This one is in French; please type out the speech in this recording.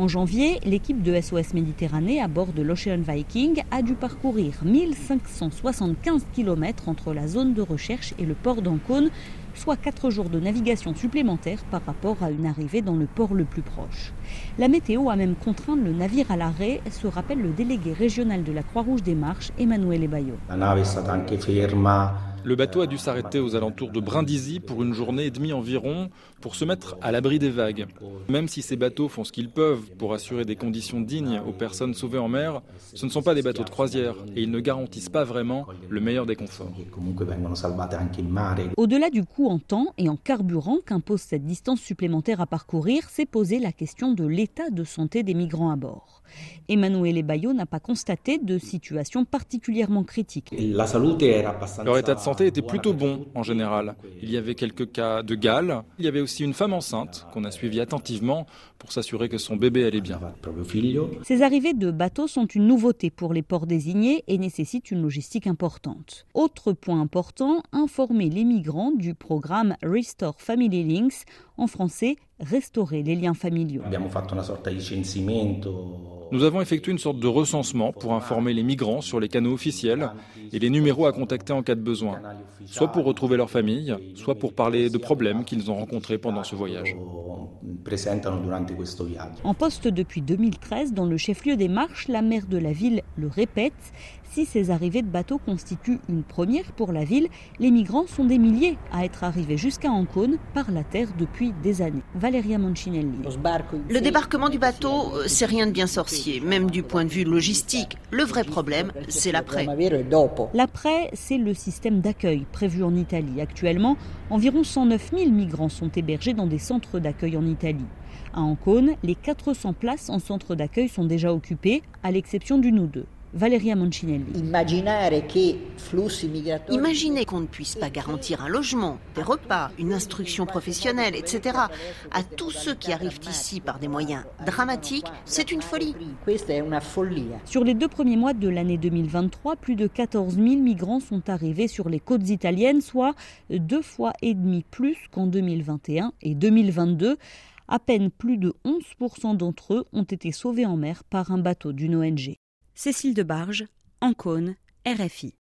En janvier, l'équipe de SOS Méditerranée à bord de l'Ocean Viking a dû parcourir 1575 km entre la zone de recherche et le port d'Ancône, soit 4 jours de navigation supplémentaires par rapport à une arrivée dans le port le plus proche. La météo a même contraint le navire à l'arrêt, se rappelle le délégué régional de la Croix-Rouge des Marches, Emmanuel Bayo. La le bateau a dû s'arrêter aux alentours de Brindisi pour une journée et demie environ pour se mettre à l'abri des vagues. Même si ces bateaux font ce qu'ils peuvent pour assurer des conditions dignes aux personnes sauvées en mer, ce ne sont pas des bateaux de croisière et ils ne garantissent pas vraiment le meilleur des conforts. Au-delà du coût en temps et en carburant qu'impose cette distance supplémentaire à parcourir, s'est posé la question de l'état de santé des migrants à bord. Emmanuel Bayo n'a pas constaté de situation particulièrement critique. Leur état de santé était plutôt bon en général. Il y avait quelques cas de gale. Il y avait aussi une femme enceinte qu'on a suivie attentivement pour s'assurer que son bébé allait bien. Ces arrivées de bateaux sont une nouveauté pour les ports désignés et nécessitent une logistique importante. Autre point important, informer les migrants du programme Restore Family Links, en français, restaurer les liens familiaux. Nous avons effectué une sorte de recensement pour informer les migrants sur les canaux officiels et les numéros à contacter en cas de besoin, soit pour retrouver leur famille, soit pour parler de problèmes qu'ils ont rencontrés pendant ce voyage. En poste depuis 2013 dans le chef-lieu des Marches, la maire de la ville le répète, si ces arrivées de bateaux constituent une première pour la ville, les migrants sont des milliers à être arrivés jusqu'à Ancône par la terre depuis des années. Valéria Moncinelli. Le débarquement du bateau, euh, c'est rien de bien sorcier, même du point de vue logistique. Le vrai problème, c'est l'après. L'après, c'est le système d'accueil prévu en Italie. Actuellement, environ 109 000 migrants sont hébergés dans des centres d'accueil en Italie. À Ancône, les 400 places en centre d'accueil sont déjà occupées, à l'exception d'une ou deux. Valeria Moncinelli. Imaginez qu'on ne puisse pas garantir un logement, des repas, une instruction professionnelle, etc. à tous ceux qui arrivent ici par des moyens dramatiques, c'est une folie. Sur les deux premiers mois de l'année 2023, plus de 14 000 migrants sont arrivés sur les côtes italiennes, soit deux fois et demi plus qu'en 2021 et 2022. À peine plus de 11% d'entre eux ont été sauvés en mer par un bateau d'une ONG. Cécile Debarge, Ancône, RFI.